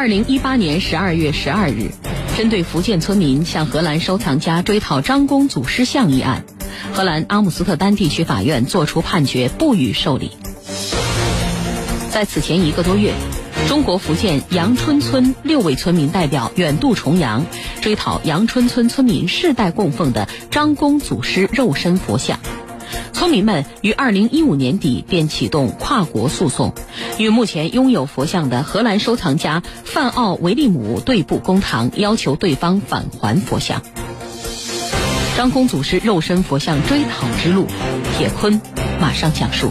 二零一八年十二月十二日，针对福建村民向荷兰收藏家追讨张公祖师像一案，荷兰阿姆斯特丹地区法院作出判决，不予受理。在此前一个多月，中国福建阳春村六位村民代表远渡重洋，追讨阳春村村民世代供奉的张公祖师肉身佛像。村民们于二零一五年底便启动跨国诉讼，与目前拥有佛像的荷兰收藏家范奥维利姆对簿公堂，要求对方返还佛像。张公祖师肉身佛像追讨之路，铁坤马上讲述。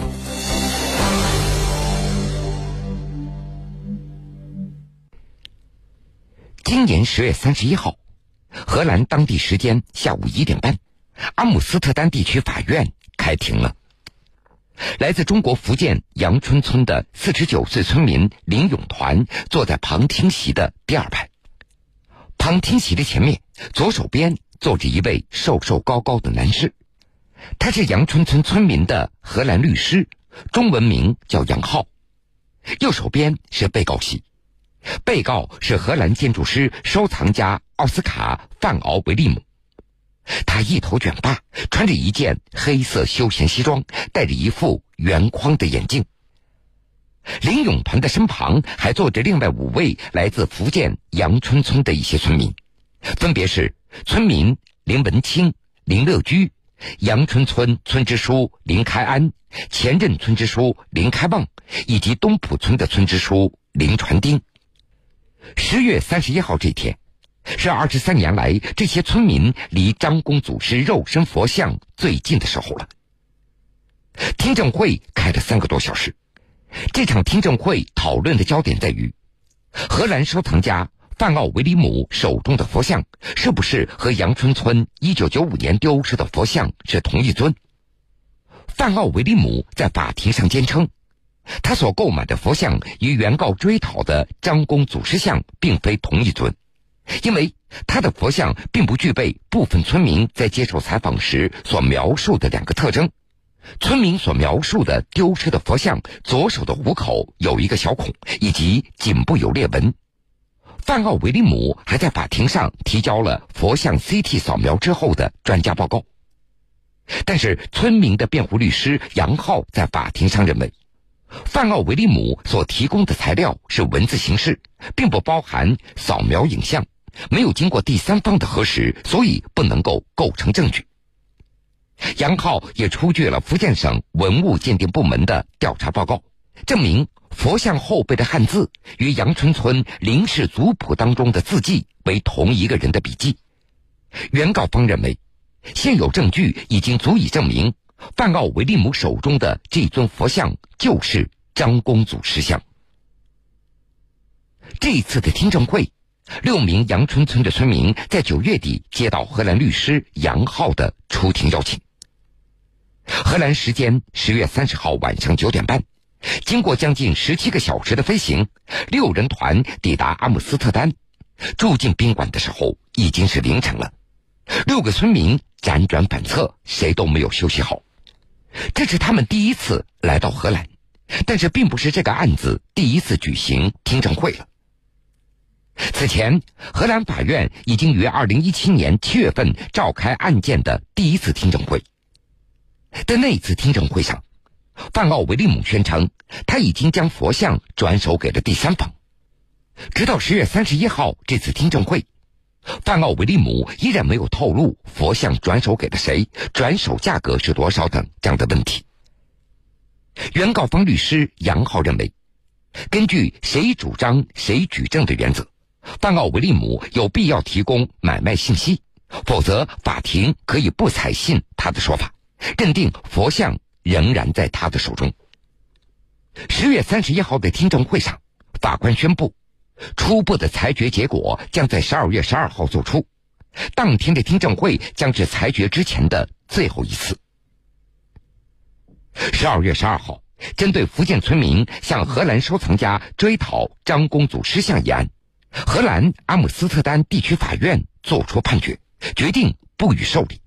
今年十月三十一号，荷兰当地时间下午一点半，阿姆斯特丹地区法院。开庭了。来自中国福建阳春村的四十九岁村民林永团坐在旁听席的第二排。旁听席的前面，左手边坐着一位瘦瘦高高的男士，他是阳春村村民的荷兰律师，中文名叫杨浩。右手边是被告席，被告是荷兰建筑师、收藏家奥斯卡·范奥维利姆。他一头卷发，穿着一件黑色休闲西装，戴着一副圆框的眼镜。林永鹏的身旁还坐着另外五位来自福建阳春村的一些村民，分别是村民林文清、林乐居、阳春村村支书林开安、前任村支书林开旺，以及东浦村的村支书林传丁。十月三十一号这天。是二十三年来这些村民离张公祖师肉身佛像最近的时候了。听证会开了三个多小时，这场听证会讨论的焦点在于，荷兰收藏家范奥维里姆手中的佛像是不是和阳春村一九九五年丢失的佛像是同一尊。范奥维里姆在法庭上坚称，他所购买的佛像与原告追讨的张公祖师像并非同一尊。因为他的佛像并不具备部分村民在接受采访时所描述的两个特征：村民所描述的丢失的佛像左手的虎口有一个小孔，以及颈部有裂纹。范奥维利姆还在法庭上提交了佛像 CT 扫描之后的专家报告，但是村民的辩护律师杨浩在法庭上认为。范奥维利姆所提供的材料是文字形式，并不包含扫描影像，没有经过第三方的核实，所以不能够构成证据。杨浩也出具了福建省文物鉴定部门的调查报告，证明佛像后背的汉字与杨春村林氏族谱当中的字迹为同一个人的笔迹。原告方认为，现有证据已经足以证明。范奥维利姆手中的这尊佛像就是张公祖石像。这次的听证会，六名阳春村的村民在九月底接到荷兰律师杨浩的出庭邀请。荷兰时间十月三十号晚上九点半，经过将近十七个小时的飞行，六人团抵达阿姆斯特丹，住进宾馆的时候已经是凌晨了。六个村民辗转反侧，谁都没有休息好。这是他们第一次来到荷兰，但是并不是这个案子第一次举行听证会了。此前，荷兰法院已经于二零一七年七月份召开案件的第一次听证会。在那次听证会上，范奥维利姆宣称他已经将佛像转手给了第三方。直到十月三十一号这次听证会。范奥维利姆依然没有透露佛像转手给了谁、转手价格是多少等这样的问题。原告方律师杨浩认为，根据谁主张谁举证的原则，范奥维利姆有必要提供买卖信息，否则法庭可以不采信他的说法，认定佛像仍然在他的手中。十月三十一号的听证会上，法官宣布。初步的裁决结果将在十二月十二号作出，当天的听证会将是裁决之前的最后一次。十二月十二号，针对福建村民向荷兰收藏家追讨张公祖师像一案，荷兰阿姆斯特丹地区法院作出判决，决定不予受理。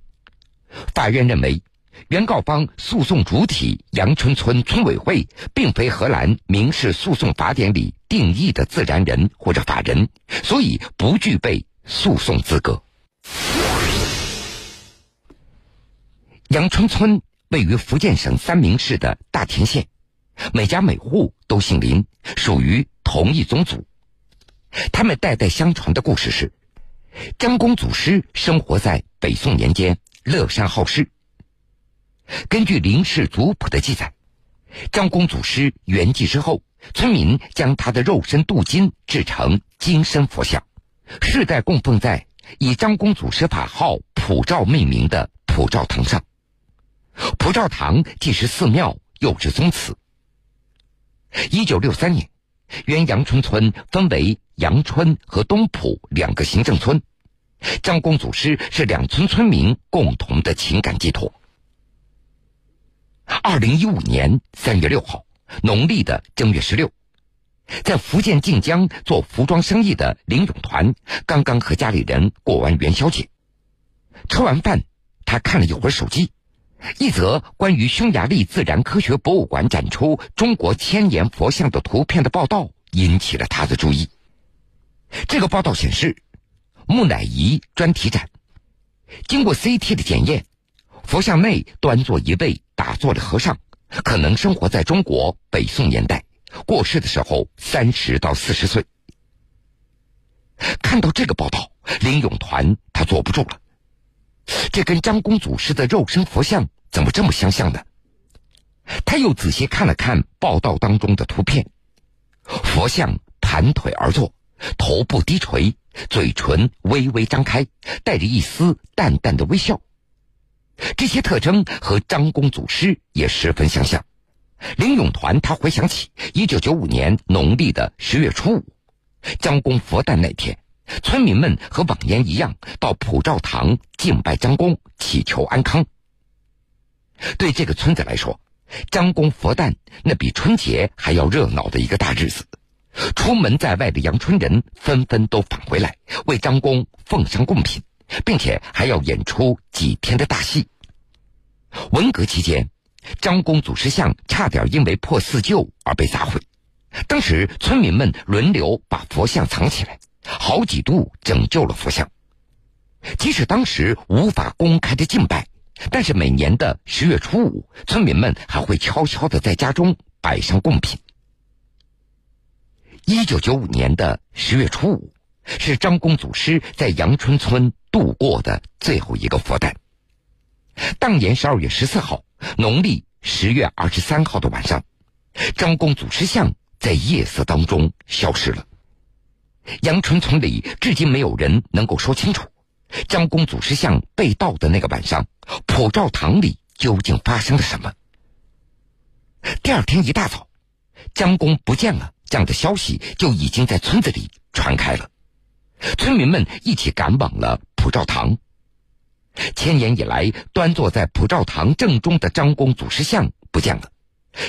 法院认为，原告方诉讼主体阳春村村委会并非荷兰民事诉讼法典里。定义的自然人或者法人，所以不具备诉讼资格。阳春村位于福建省三明市的大田县，每家每户都姓林，属于同一宗族。他们代代相传的故事是：张公祖师生活在北宋年间，乐善好施。根据林氏族谱的记载，张公祖师圆寂之后，村民将他的肉身镀金制成金身佛像，世代供奉在以张公祖师法号普照命名的普照堂上。普照堂既是寺庙，又是宗祠。一九六三年，原阳春村分为阳春和东浦两个行政村，张公祖师是两村村民共同的情感寄托。二零一五年三月六号，农历的正月十六，在福建晋江做服装生意的林永团刚刚和家里人过完元宵节，吃完饭，他看了一会儿手机，一则关于匈牙利自然科学博物馆展出中国千年佛像的图片的报道引起了他的注意。这个报道显示，木乃伊专题展，经过 CT 的检验，佛像内端坐一位。打坐的和尚可能生活在中国北宋年代，过世的时候三十到四十岁。看到这个报道，林永团他坐不住了，这跟张公祖师的肉身佛像怎么这么相像呢？他又仔细看了看报道当中的图片，佛像盘腿而坐，头部低垂，嘴唇微微张开，带着一丝淡淡的微笑。这些特征和张公祖师也十分相像。林永团他回想起一九九五年农历的十月初五，张公佛诞那天，村民们和往年一样到普照堂敬拜张公，祈求安康。对这个村子来说，张公佛诞那比春节还要热闹的一个大日子。出门在外的阳春人纷纷都返回来，为张公奉上贡品。并且还要演出几天的大戏。文革期间，张公祖师像差点因为破四旧而被砸毁，当时村民们轮流把佛像藏起来，好几度拯救了佛像。即使当时无法公开的敬拜，但是每年的十月初五，村民们还会悄悄的在家中摆上贡品。一九九五年的十月初五。是张公祖师在阳春村度过的最后一个佛诞。当年十二月十四号，农历十月二十三号的晚上，张公祖师像在夜色当中消失了。阳春村里至今没有人能够说清楚，张公祖师像被盗的那个晚上，普照堂里究竟发生了什么。第二天一大早，张公不见了，这样的消息就已经在村子里传开了。村民们一起赶往了普照堂。千年以来，端坐在普照堂正中的张公祖师像不见了，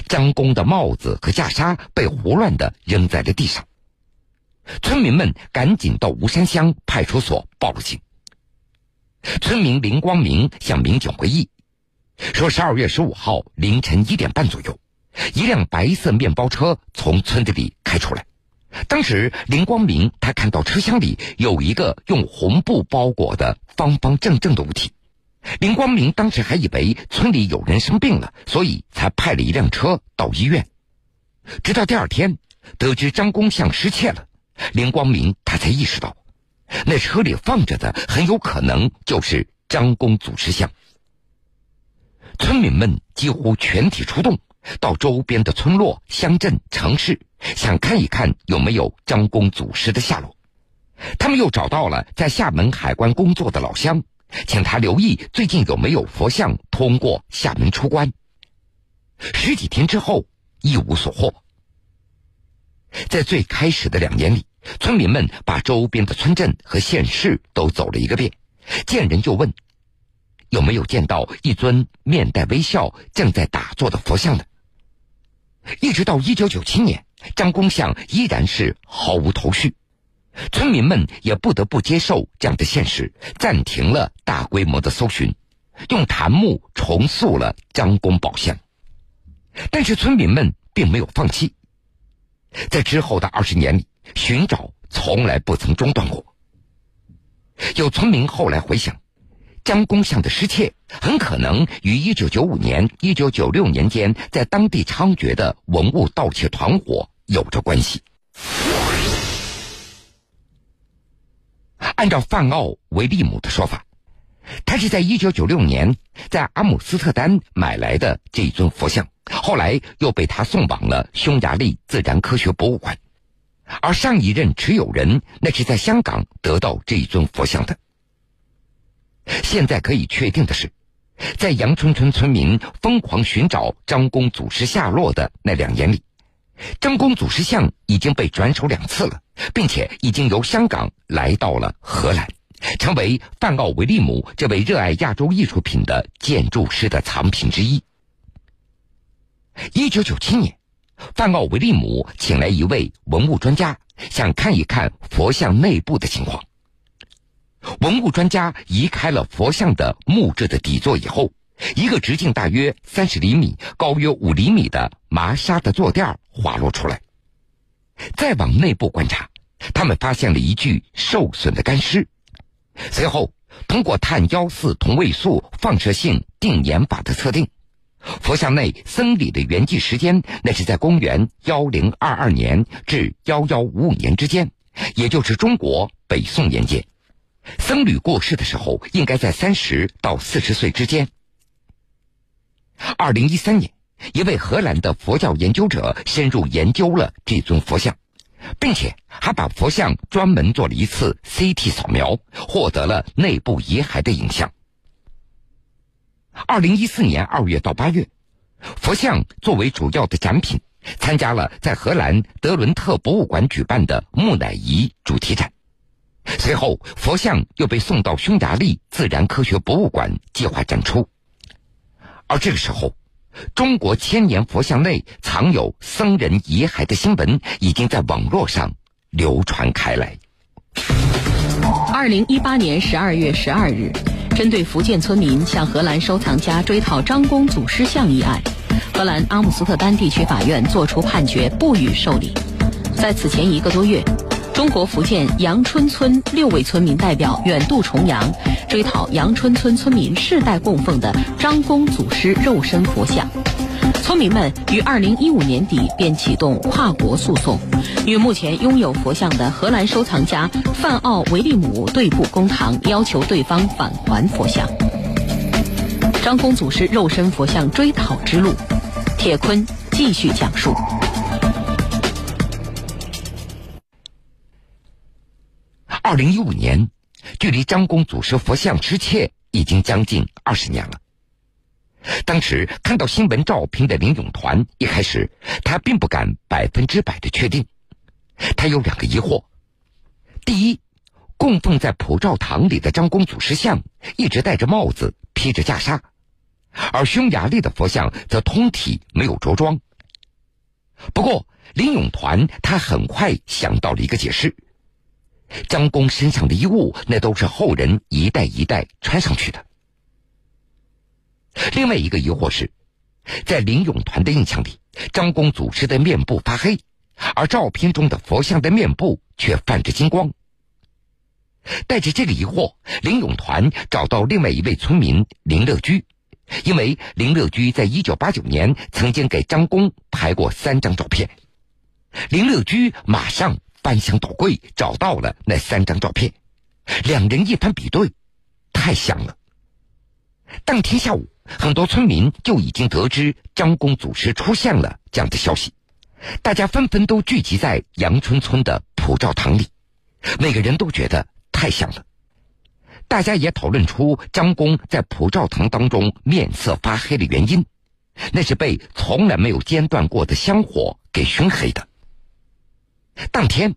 张公的帽子和袈裟被胡乱的扔在了地上。村民们赶紧到吴山乡派出所报了警。村民林光明向民警回忆说：“十二月十五号凌晨一点半左右，一辆白色面包车从村子里开出来。”当时林光明他看到车厢里有一个用红布包裹的方方正正的物体，林光明当时还以为村里有人生病了，所以才派了一辆车到医院。直到第二天，得知张公像失窃了，林光明他才意识到，那车里放着的很有可能就是张公祖师像。村民们几乎全体出动。到周边的村落、乡镇、城市，想看一看有没有张公祖师的下落。他们又找到了在厦门海关工作的老乡，请他留意最近有没有佛像通过厦门出关。十几天之后，一无所获。在最开始的两年里，村民们把周边的村镇和县市都走了一个遍，见人就问：有没有见到一尊面带微笑、正在打坐的佛像呢？一直到一九九七年，张公像依然是毫无头绪，村民们也不得不接受这样的现实，暂停了大规模的搜寻，用檀木重塑了张公宝像。但是村民们并没有放弃。在之后的二十年里，寻找从来不曾中断过。有村民后来回想，张公巷的失窃很可能与一九九五年、一九九六年间在当地猖獗的文物盗窃团伙有着关系。按照范奥维利姆的说法，他是在一九九六年在阿姆斯特丹买来的这一尊佛像，后来又被他送往了匈牙利自然科学博物馆。而上一任持有人那是在香港得到这一尊佛像的。现在可以确定的是，在杨春村村民疯狂寻找张公祖师下落的那两年里，张公祖师像已经被转手两次了，并且已经由香港来到了荷兰，成为范奥维利姆这位热爱亚洲艺术品的建筑师的藏品之一。一九九七年。范奥维利姆请来一位文物专家，想看一看佛像内部的情况。文物专家移开了佛像的木质的底座以后，一个直径大约三十厘米、高约五厘米的麻纱的坐垫滑落出来。再往内部观察，他们发现了一具受损的干尸。随后，通过碳幺四同位素放射性定年法的测定。佛像内僧侣的圆寂时间，那是在公元幺零二二年至幺幺五五年之间，也就是中国北宋年间。僧侣过世的时候，应该在三十到四十岁之间。二零一三年，一位荷兰的佛教研究者深入研究了这尊佛像，并且还把佛像专门做了一次 CT 扫描，获得了内部遗骸的影像。二零一四年二月到八月，佛像作为主要的展品，参加了在荷兰德伦特博物馆举办的木乃伊主题展。随后，佛像又被送到匈牙利自然科学博物馆计划展出。而这个时候，中国千年佛像内藏有僧人遗骸的新闻已经在网络上流传开来。二零一八年十二月十二日。针对福建村民向荷兰收藏家追讨张公祖师像一案，荷兰阿姆斯特丹地区法院作出判决，不予受理。在此前一个多月，中国福建阳春村六位村民代表远渡重洋，追讨阳春村村民世代供奉的张公祖师肉身佛像。村民们于二零一五年底便启动跨国诉讼，与目前拥有佛像的荷兰收藏家范奥维利姆对簿公堂，要求对方返还佛像。张公祖师肉身佛像追讨之路，铁坤继续讲述。二零一五年，距离张公祖师佛像失窃已经将近二十年了。当时看到新闻照片的林永团，一开始他并不敢百分之百的确定，他有两个疑惑：第一，供奉在普照堂里的张公祖师像一直戴着帽子，披着袈裟，而匈牙利的佛像则通体没有着装。不过林永团他很快想到了一个解释：张公身上的衣物，那都是后人一代一代穿上去的。另外一个疑惑是，在林永团的印象里，张公祖师的面部发黑，而照片中的佛像的面部却泛着金光。带着这个疑惑，林永团找到另外一位村民林乐居，因为林乐居在一九八九年曾经给张公拍过三张照片。林乐居马上翻箱倒柜找到了那三张照片，两人一番比对，太像了。当天下午。很多村民就已经得知张公祖师出现了这样的消息，大家纷纷都聚集在阳春村的普照堂里，每个人都觉得太像了。大家也讨论出张公在普照堂当中面色发黑的原因，那是被从来没有间断过的香火给熏黑的。当天，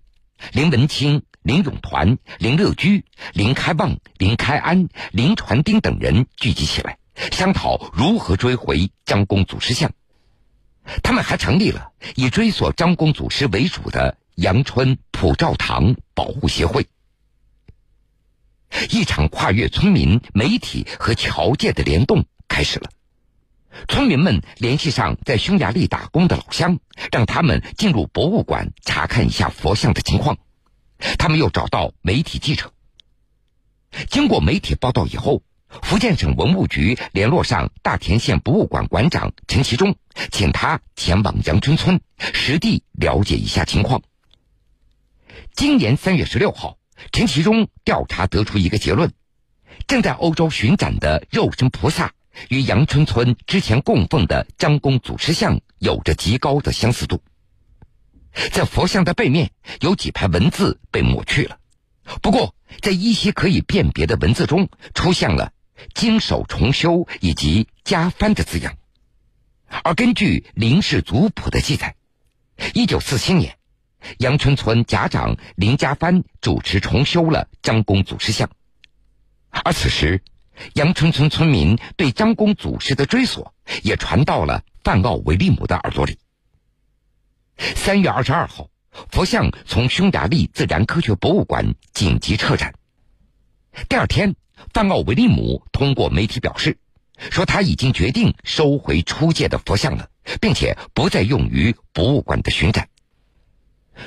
林文清、林永团、林乐居、林开旺、林开安、林传丁等人聚集起来。商讨如何追回张公祖师像，他们还成立了以追索张公祖师为主的阳春普照堂保护协会。一场跨越村民、媒体和侨界的联动开始了。村民们联系上在匈牙利打工的老乡，让他们进入博物馆查看一下佛像的情况。他们又找到媒体记者。经过媒体报道以后，福建省文物局联络上大田县博物馆馆长陈其忠，请他前往阳春村实地了解一下情况。今年三月十六号，陈其忠调查得出一个结论：正在欧洲巡展的肉身菩萨。与阳春村之前供奉的张公祖师像有着极高的相似度，在佛像的背面有几排文字被抹去了，不过在依稀可以辨别的文字中出现了“经手重修”以及“加翻”的字样，而根据林氏族谱的记载，一九四七年，阳春村甲长林家藩主持重修了张公祖师像，而此时。阳春村村民对张公祖师的追索也传到了范奥维利姆的耳朵里。三月二十二号，佛像从匈牙利自然科学博物馆紧急撤展。第二天，范奥维利姆通过媒体表示，说他已经决定收回出借的佛像了，并且不再用于博物馆的巡展。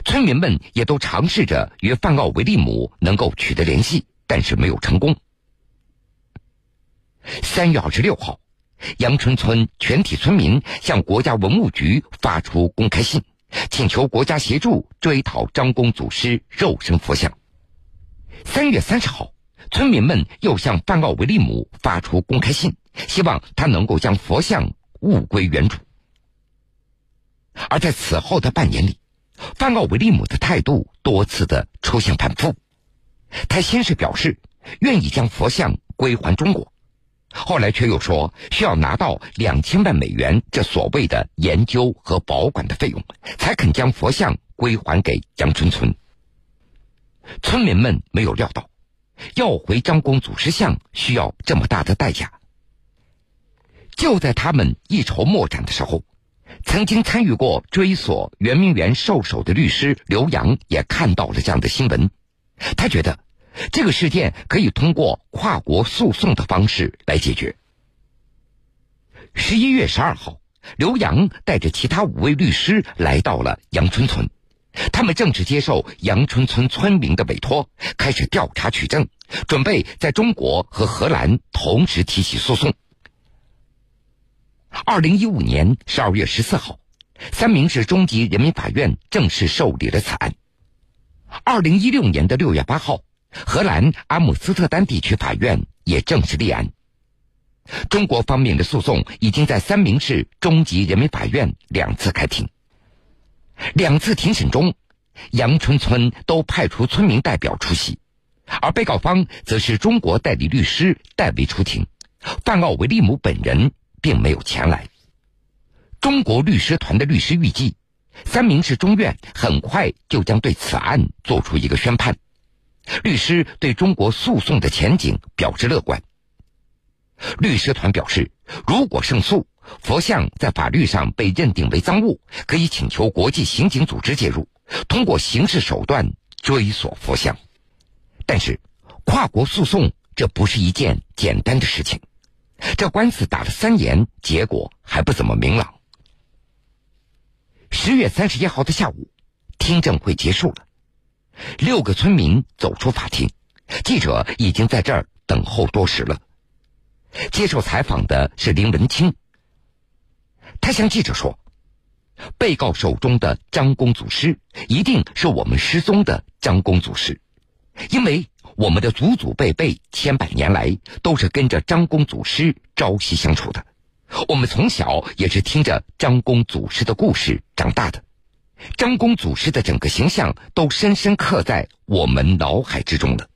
村民们也都尝试着与范奥维利姆能够取得联系，但是没有成功。三月二十六号，阳春村全体村民向国家文物局发出公开信，请求国家协助追讨张公祖师肉身佛像。三月三十号，村民们又向范奥维利姆发出公开信，希望他能够将佛像物归原主。而在此后的半年里，范奥维利姆的态度多次的出现反复。他先是表示愿意将佛像归还中国。后来却又说需要拿到两千万美元，这所谓的研究和保管的费用，才肯将佛像归还给杨春村。村民们没有料到，要回张公祖师像需要这么大的代价。就在他们一筹莫展的时候，曾经参与过追索圆明园兽首的律师刘洋也看到了这样的新闻，他觉得。这个事件可以通过跨国诉讼的方式来解决。十一月十二号，刘洋带着其他五位律师来到了阳春村，他们正式接受阳春村村民的委托，开始调查取证，准备在中国和荷兰同时提起诉讼。二零一五年十二月十四号，三明市中级人民法院正式受理了此案。二零一六年的六月八号。荷兰阿姆斯特丹地区法院也正式立案。中国方面的诉讼已经在三明市中级人民法院两次开庭。两次庭审中，阳春村都派出村民代表出席，而被告方则是中国代理律师代为出庭。范奥维利姆本人并没有前来。中国律师团的律师预计，三明市中院很快就将对此案作出一个宣判。律师对中国诉讼的前景表示乐观。律师团表示，如果胜诉，佛像在法律上被认定为赃物，可以请求国际刑警组织介入，通过刑事手段追索佛像。但是，跨国诉讼这不是一件简单的事情，这官司打了三年，结果还不怎么明朗。十月三十一号的下午，听证会结束了。六个村民走出法庭，记者已经在这儿等候多时了。接受采访的是林文清，他向记者说：“被告手中的张公祖师一定是我们失踪的张公祖师，因为我们的祖祖辈辈千百年来都是跟着张公祖师朝夕相处的，我们从小也是听着张公祖师的故事长大的。”张公祖师的整个形象都深深刻在我们脑海之中了。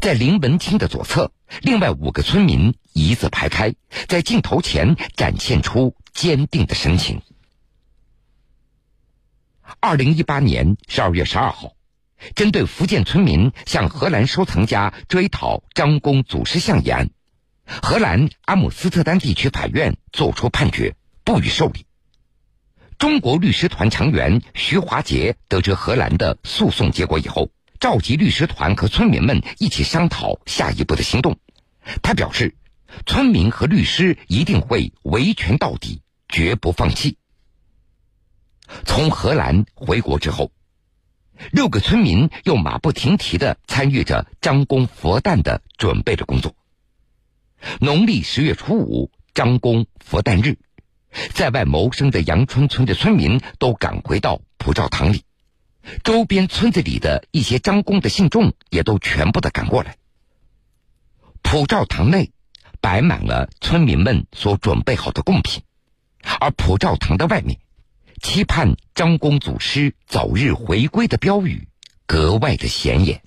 在林文清的左侧，另外五个村民一字排开，在镜头前展现出坚定的神情。二零一八年十二月十二号，针对福建村民向荷兰收藏家追讨张公祖师像一案，荷兰阿姆斯特丹地区法院作出判决，不予受理。中国律师团成员徐华杰得知荷兰的诉讼结果以后，召集律师团和村民们一起商讨下一步的行动。他表示，村民和律师一定会维权到底，绝不放弃。从荷兰回国之后，六个村民又马不停蹄的参与着张公佛诞的准备的工作。农历十月初五，张公佛诞日，在外谋生的杨春村的村民都赶回到普照堂里，周边村子里的一些张公的信众也都全部的赶过来。普照堂内摆满了村民们所准备好的贡品，而普照堂的外面。期盼张公祖师早日回归的标语格外的显眼。